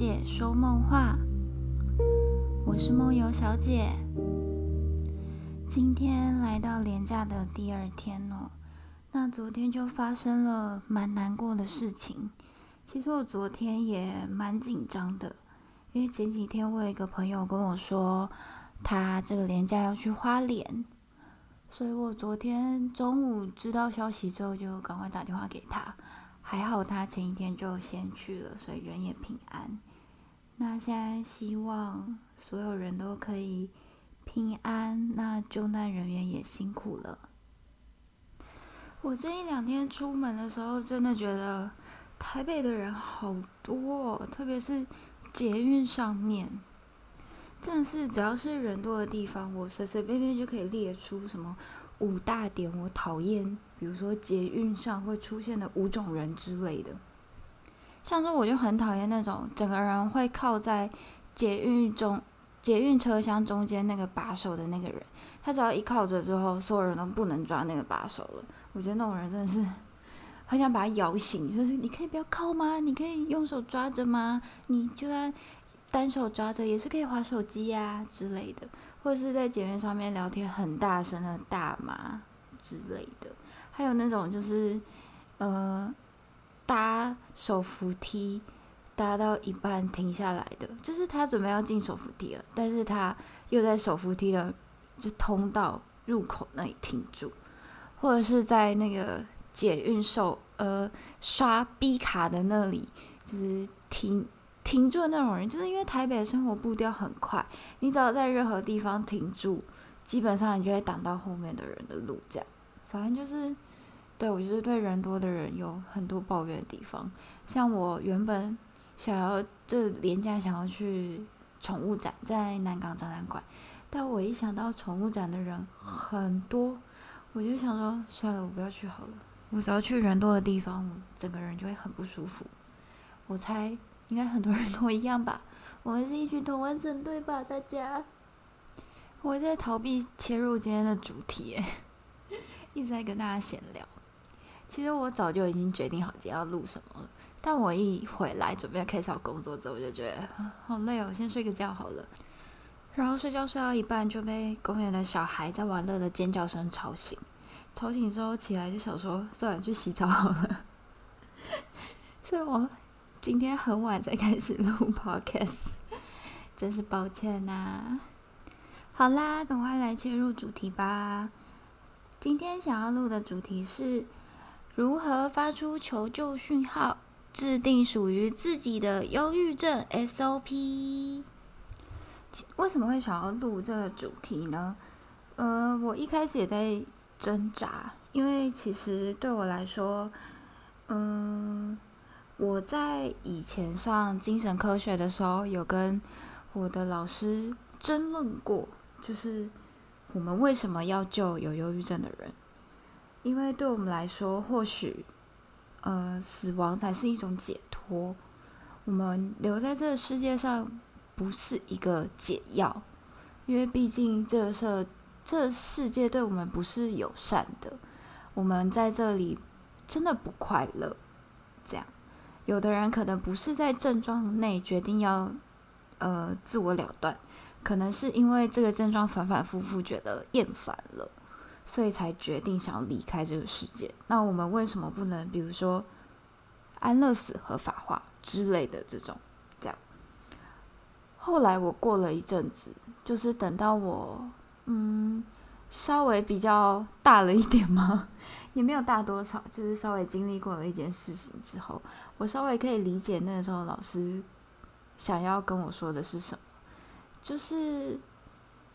姐说梦话。我是梦游小姐。今天来到廉假的第二天哦，那昨天就发生了蛮难过的事情。其实我昨天也蛮紧张的，因为前几天我有一个朋友跟我说，他这个廉假要去花莲，所以我昨天中午知道消息之后，就赶快打电话给他。还好他前一天就先去了，所以人也平安。那现在希望所有人都可以平安，那救难人员也辛苦了。我这一两天出门的时候，真的觉得台北的人好多，特别是捷运上面，但是只要是人多的地方，我随随便便就可以列出什么五大点我讨厌。比如说捷运上会出现的五种人之类的，像是我就很讨厌那种整个人会靠在捷运中捷运车厢中间那个把手的那个人，他只要一靠着之后，所有人都不能抓那个把手了。我觉得那种人真的是很想把他摇醒，就是你可以不要靠吗？你可以用手抓着吗？你就算单手抓着也是可以划手机呀之类的，或者是在捷运上面聊天很大声的大骂之类的。还有那种就是，呃，搭手扶梯搭到一半停下来的，就是他准备要进手扶梯了，但是他又在手扶梯的就通道入口那里停住，或者是在那个捷运手呃刷 B 卡的那里就是停停住的那种人，就是因为台北的生活步调很快，你只要在任何地方停住，基本上你就会挡到后面的人的路，这样，反正就是。对，我就是对人多的人有很多抱怨的地方。像我原本想要这连假想要去宠物展，在南港展览馆，但我一想到宠物展的人很多，我就想说算了，我不要去好了。我只要去人多的地方，我整个人就会很不舒服。我猜应该很多人跟我一样吧，我们是一群同温层对吧？大家，我在逃避切入今天的主题，一直在跟大家闲聊。其实我早就已经决定好今天要录什么了，但我一回来准备开始要工作之后，我就觉得好累哦，先睡个觉好了。然后睡觉睡到一半就被公园的小孩在玩乐的尖叫声吵醒，吵醒之后起来就想说算了，去洗澡好了。所以我今天很晚才开始录 Podcast，真是抱歉呐。好啦，赶快来切入主题吧。今天想要录的主题是。如何发出求救讯号？制定属于自己的忧郁症 SOP。为什么会想要录这个主题呢？呃，我一开始也在挣扎，因为其实对我来说，嗯，我在以前上精神科学的时候，有跟我的老师争论过，就是我们为什么要救有忧郁症的人。因为对我们来说，或许，呃，死亡才是一种解脱。我们留在这个世界上不是一个解药，因为毕竟这个世这世界对我们不是友善的。我们在这里真的不快乐。这样，有的人可能不是在症状内决定要呃自我了断，可能是因为这个症状反反复复觉得厌烦了。所以才决定想要离开这个世界。那我们为什么不能，比如说安乐死合法化之类的这种？这样。后来我过了一阵子，就是等到我嗯稍微比较大了一点嘛，也没有大多少，就是稍微经历过了一件事情之后，我稍微可以理解那个时候老师想要跟我说的是什么，就是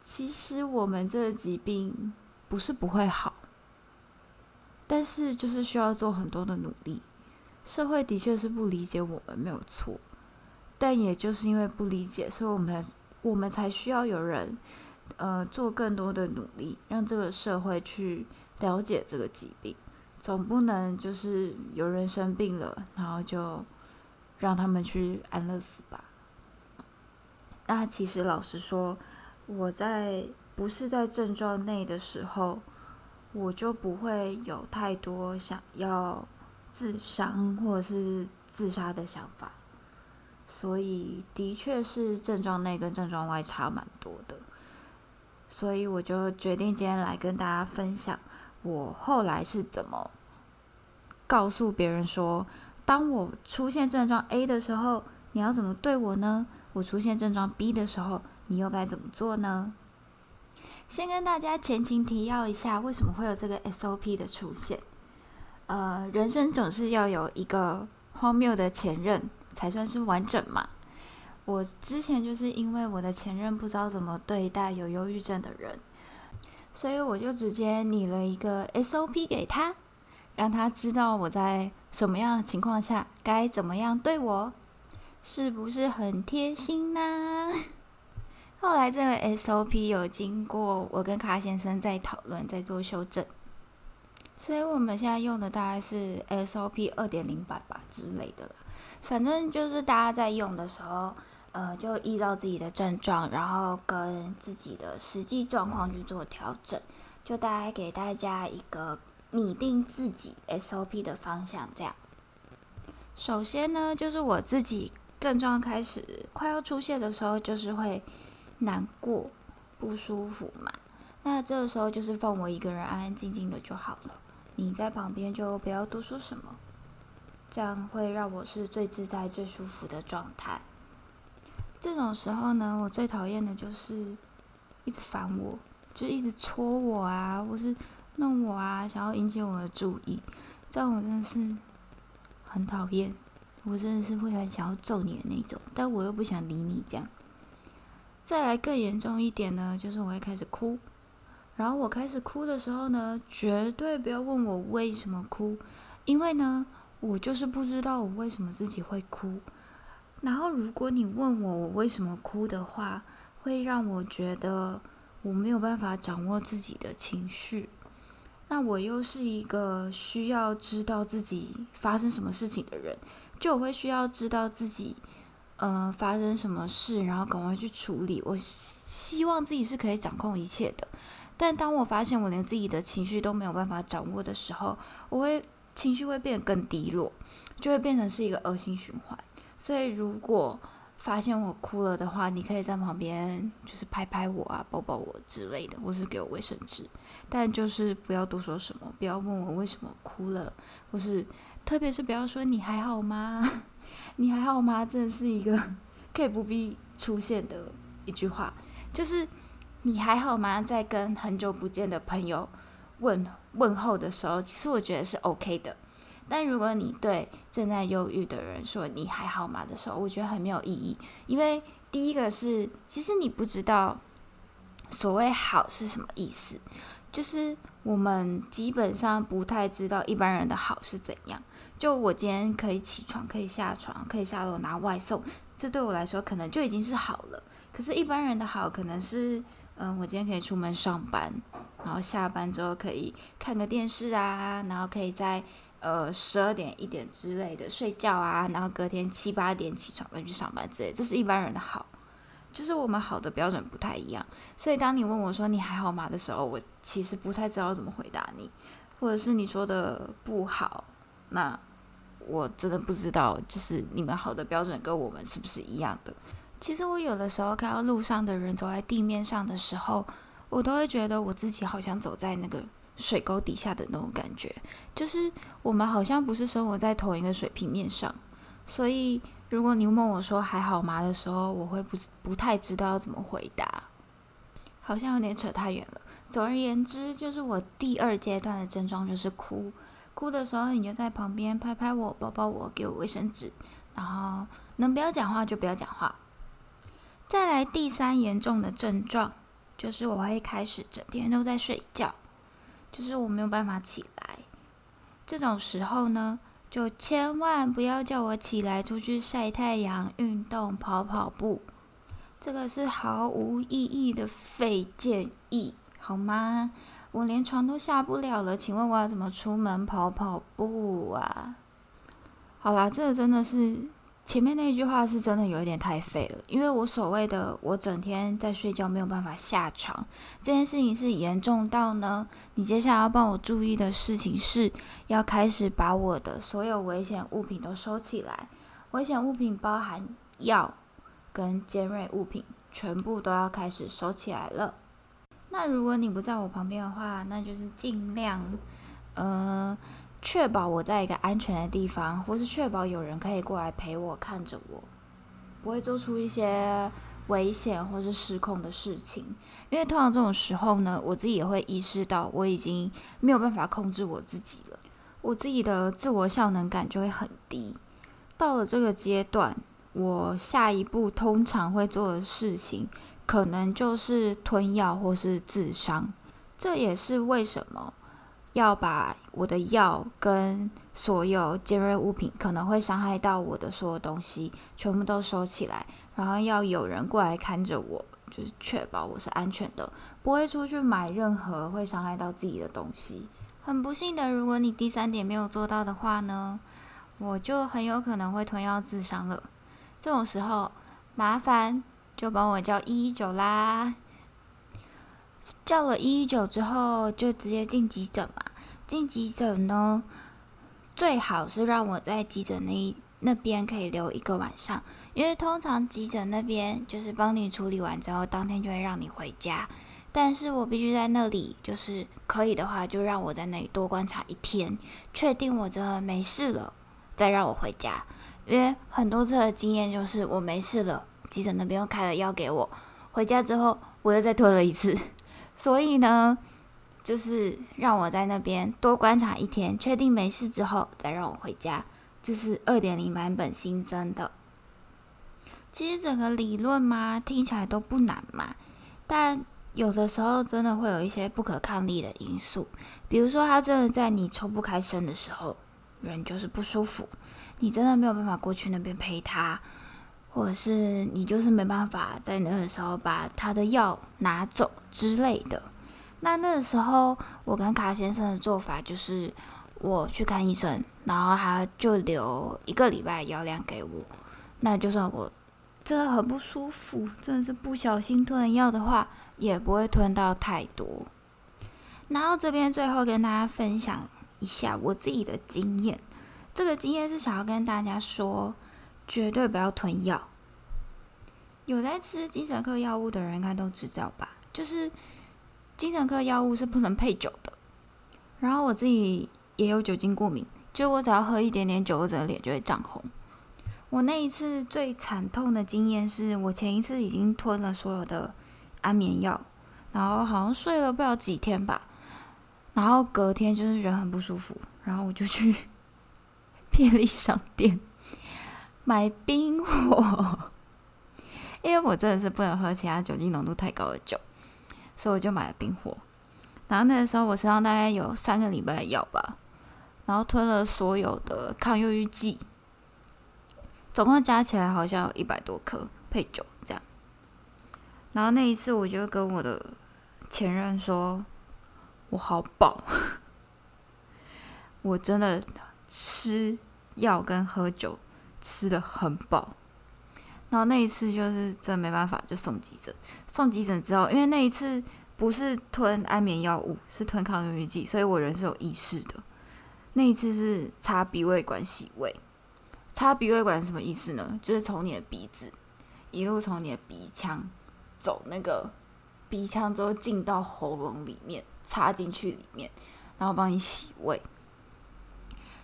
其实我们这个疾病。不是不会好，但是就是需要做很多的努力。社会的确是不理解我们，没有错。但也就是因为不理解，所以我们我们才需要有人，呃，做更多的努力，让这个社会去了解这个疾病。总不能就是有人生病了，然后就让他们去安乐死吧。那其实老实说，我在。不是在症状内的时候，我就不会有太多想要自伤或者是自杀的想法，所以的确是症状内跟症状外差蛮多的。所以我就决定今天来跟大家分享我后来是怎么告诉别人说，当我出现症状 A 的时候，你要怎么对我呢？我出现症状 B 的时候，你又该怎么做呢？先跟大家前情提要一下，为什么会有这个 SOP 的出现？呃，人生总是要有一个荒谬的前任才算是完整嘛。我之前就是因为我的前任不知道怎么对待有忧郁症的人，所以我就直接拟了一个 SOP 给他，让他知道我在什么样的情况下该怎么样对我，是不是很贴心呢？后来这个 SOP 有经过我跟卡先生在讨论，在做修正，所以我们现在用的大概是 SOP 二点零版吧之类的啦。反正就是大家在用的时候，呃，就依照自己的症状，然后跟自己的实际状况去做调整，就大概给大家一个拟定自己 SOP 的方向。这样，首先呢，就是我自己症状开始快要出现的时候，就是会。难过、不舒服嘛，那这个时候就是放我一个人安安静静的就好了。你在旁边就不要多说什么，这样会让我是最自在、最舒服的状态。这种时候呢，我最讨厌的就是一直烦我，就一直戳我啊，或是弄我啊，想要引起我的注意。这样我真的是很讨厌，我真的是会很想要揍你的那种，但我又不想理你这样。再来更严重一点呢，就是我会开始哭，然后我开始哭的时候呢，绝对不要问我为什么哭，因为呢，我就是不知道我为什么自己会哭。然后如果你问我我为什么哭的话，会让我觉得我没有办法掌握自己的情绪。那我又是一个需要知道自己发生什么事情的人，就我会需要知道自己。呃，发生什么事，然后赶快去处理。我希望自己是可以掌控一切的，但当我发现我连自己的情绪都没有办法掌握的时候，我会情绪会变得更低落，就会变成是一个恶性循环。所以，如果发现我哭了的话，你可以在旁边就是拍拍我啊，抱抱我之类的，或是给我卫生纸，但就是不要多说什么，不要问我为什么哭了，或是特别是不要说你还好吗？你还好吗？这是一个 可以不必出现的一句话，就是你还好吗？在跟很久不见的朋友问问候的时候，其实我觉得是 OK 的。但如果你对正在忧郁的人说你还好吗的时候，我觉得很没有意义。因为第一个是，其实你不知道所谓好是什么意思，就是我们基本上不太知道一般人的好是怎样。就我今天可以起床，可以下床，可以下楼拿外送，这对我来说可能就已经是好了。可是，一般人的好可能是，嗯，我今天可以出门上班，然后下班之后可以看个电视啊，然后可以在呃十二点一点之类的睡觉啊，然后隔天七八点起床再去上班之类，这是一般人的好。就是我们好的标准不太一样，所以当你问我说你还好吗的时候，我其实不太知道怎么回答你，或者是你说的不好。那我真的不知道，就是你们好的标准跟我们是不是一样的？其实我有的时候看到路上的人走在地面上的时候，我都会觉得我自己好像走在那个水沟底下的那种感觉，就是我们好像不是生活在同一个水平面上。所以，如果你问我说还好吗的时候，我会不不太知道要怎么回答，好像有点扯太远了。总而言之，就是我第二阶段的症状就是哭。哭的时候，你就在旁边拍拍我、抱抱我、给我卫生纸，然后能不要讲话就不要讲话。再来第三严重的症状，就是我会开始整天都在睡觉，就是我没有办法起来。这种时候呢，就千万不要叫我起来出去晒太阳、运动、跑跑步，这个是毫无意义的废建议，好吗？我连床都下不了了，请问我要怎么出门跑跑步啊？好啦，这个真的是前面那句话是真的有一点太废了，因为我所谓的我整天在睡觉没有办法下床这件事情是严重到呢，你接下来要帮我注意的事情是要开始把我的所有危险物品都收起来，危险物品包含药跟尖锐物品，全部都要开始收起来了。那如果你不在我旁边的话，那就是尽量，呃。确保我在一个安全的地方，或是确保有人可以过来陪我，看着我，不会做出一些危险或是失控的事情。因为通常这种时候呢，我自己也会意识到我已经没有办法控制我自己了，我自己的自我效能感就会很低。到了这个阶段，我下一步通常会做的事情，可能就是吞药或是自伤。这也是为什么。要把我的药跟所有尖锐物品可能会伤害到我的所有东西全部都收起来，然后要有人过来看着我，就是确保我是安全的，不会出去买任何会伤害到自己的东西。很不幸的，如果你第三点没有做到的话呢，我就很有可能会吞药自伤了。这种时候，麻烦就帮我叫一一九啦。叫了一一九之后，就直接进急诊嘛。进急诊呢，最好是让我在急诊那一那边可以留一个晚上，因为通常急诊那边就是帮你处理完之后，当天就会让你回家。但是我必须在那里，就是可以的话，就让我在那里多观察一天，确定我真的没事了，再让我回家。因为很多次的经验就是我没事了，急诊那边又开了药给我，回家之后我又再拖了一次。所以呢，就是让我在那边多观察一天，确定没事之后再让我回家。这是二点零版本新增的。其实整个理论嘛，听起来都不难嘛，但有的时候真的会有一些不可抗力的因素，比如说他真的在你抽不开身的时候，人就是不舒服，你真的没有办法过去那边陪他。或者是你就是没办法在那个时候把他的药拿走之类的，那那个时候我跟卡先生的做法就是我去看医生，然后他就留一个礼拜药量给我。那就算我真的很不舒服，真的是不小心吞了药的话，也不会吞到太多。然后这边最后跟大家分享一下我自己的经验，这个经验是想要跟大家说。绝对不要吞药。有在吃精神科药物的人应该都知道吧？就是精神科药物是不能配酒的。然后我自己也有酒精过敏，就我只要喝一点点酒，我整个脸就会涨红。我那一次最惨痛的经验是我前一次已经吞了所有的安眠药，然后好像睡了不了几天吧，然后隔天就是人很不舒服，然后我就去 便利商店。买冰火，因为我真的是不能喝其他酒精浓度太高的酒，所以我就买了冰火。然后那个时候我身上大概有三个礼拜的药吧，然后吞了所有的抗忧郁剂，总共加起来好像有一百多颗配酒这样。然后那一次我就跟我的前任说，我好饱，我真的吃药跟喝酒。吃的很饱，然后那一次就是真的没办法，就送急诊。送急诊之后，因为那一次不是吞安眠药物，是吞抗忧郁剂，所以我人是有意识的。那一次是插鼻胃管洗胃，插鼻胃管什么意思呢？就是从你的鼻子一路从你的鼻腔走，那个鼻腔之后进到喉咙里面，插进去里面，然后帮你洗胃。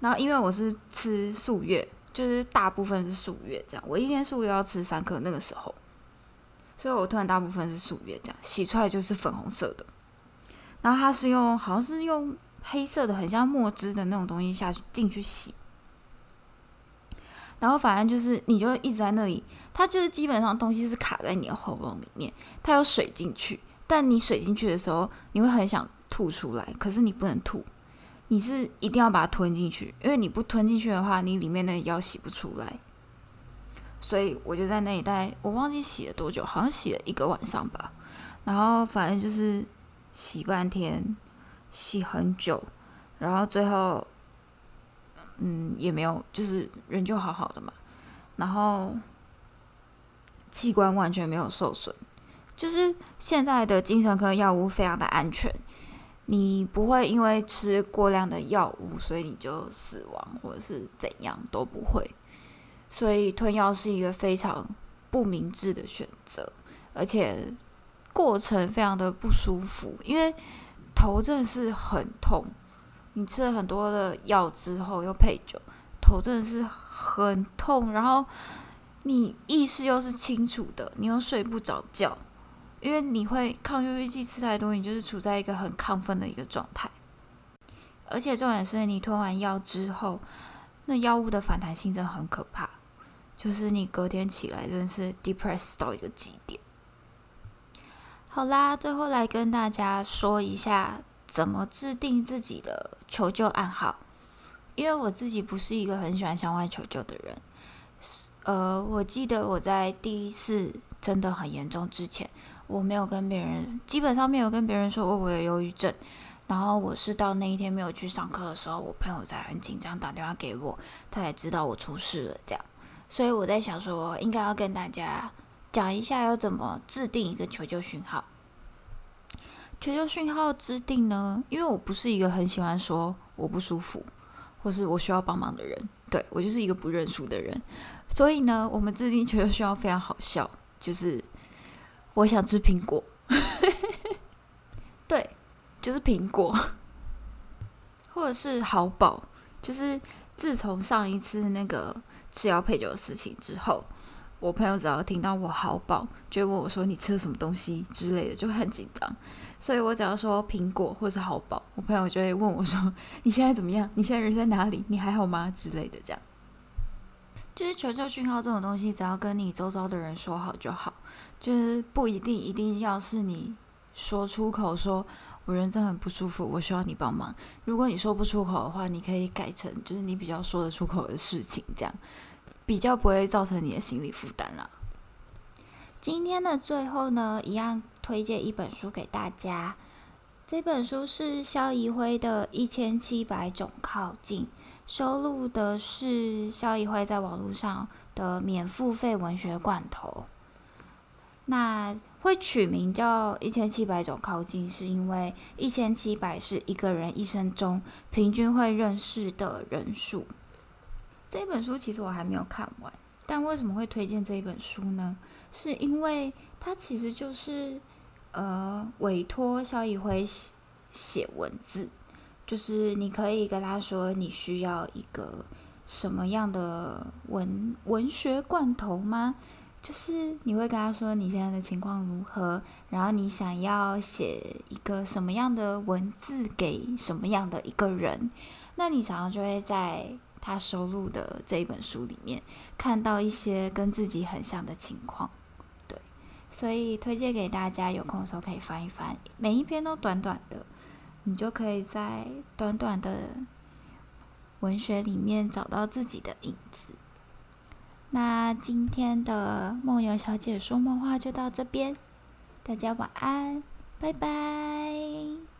然后因为我是吃素月。就是大部分是素月这样，我一天素月要吃三颗那个时候，所以我吞大部分是素月这样，洗出来就是粉红色的。然后它是用好像是用黑色的很像墨汁的那种东西下去进去洗，然后反正就是你就一直在那里，它就是基本上东西是卡在你的喉咙里面，它有水进去，但你水进去的时候你会很想吐出来，可是你不能吐。你是一定要把它吞进去，因为你不吞进去的话，你里面的药洗不出来。所以我就在那一带，我忘记洗了多久，好像洗了一个晚上吧。然后反正就是洗半天，洗很久，然后最后，嗯，也没有，就是人就好好的嘛。然后器官完全没有受损。就是现在的精神科药物非常的安全，你不会因为吃过量的药物，所以你就死亡或者是怎样都不会。所以吞药是一个非常不明智的选择，而且过程非常的不舒服，因为头真的是很痛。你吃了很多的药之后又配酒，头真的是很痛，然后你意识又是清楚的，你又睡不着觉。因为你会抗忧郁剂吃太多，你就是处在一个很亢奋的一个状态，而且重点是你吞完药之后，那药物的反弹性真的很可怕，就是你隔天起来真的是 depressed 到一个极点。好啦，最后来跟大家说一下怎么制定自己的求救暗号，因为我自己不是一个很喜欢向外求救的人。呃，我记得我在第一次真的很严重之前。我没有跟别人，基本上没有跟别人说过我有忧郁症。然后我是到那一天没有去上课的时候，我朋友才很紧张打电话给我，他才知道我出事了。这样，所以我在想说，应该要跟大家讲一下要怎么制定一个求救讯号。求救讯号制定呢，因为我不是一个很喜欢说我不舒服或是我需要帮忙的人，对，我就是一个不认输的人。所以呢，我们制定求救讯号非常好笑，就是。我想吃苹果，对，就是苹果，或者是好饱，就是自从上一次那个吃药配酒的事情之后，我朋友只要听到我好饱，就会问我说，你吃了什么东西之类的，就会很紧张。所以我只要说苹果或者是好饱，我朋友就会问我说，你现在怎么样？你现在人在哪里？你还好吗？之类的，这样。就是求救讯号这种东西，只要跟你周遭的人说好就好，就是不一定一定要是你说出口说，我人真的很不舒服，我需要你帮忙。如果你说不出口的话，你可以改成就是你比较说得出口的事情，这样比较不会造成你的心理负担啦。今天的最后呢，一样推荐一本书给大家，这本书是萧怡辉的《一千七百种靠近》。收录的是萧怡辉在网络上的免付费文学罐头。那会取名叫一千七百种靠近，是因为一千七百是一个人一生中平均会认识的人数。这本书其实我还没有看完，但为什么会推荐这一本书呢？是因为它其实就是呃委托萧怡辉写写文字。就是你可以跟他说你需要一个什么样的文文学罐头吗？就是你会跟他说你现在的情况如何，然后你想要写一个什么样的文字给什么样的一个人，那你常常就会在他收录的这一本书里面看到一些跟自己很像的情况。对，所以推荐给大家，有空的时候可以翻一翻，每一篇都短短的。你就可以在短短的文学里面找到自己的影子。那今天的梦游小姐说梦话就到这边，大家晚安，拜拜。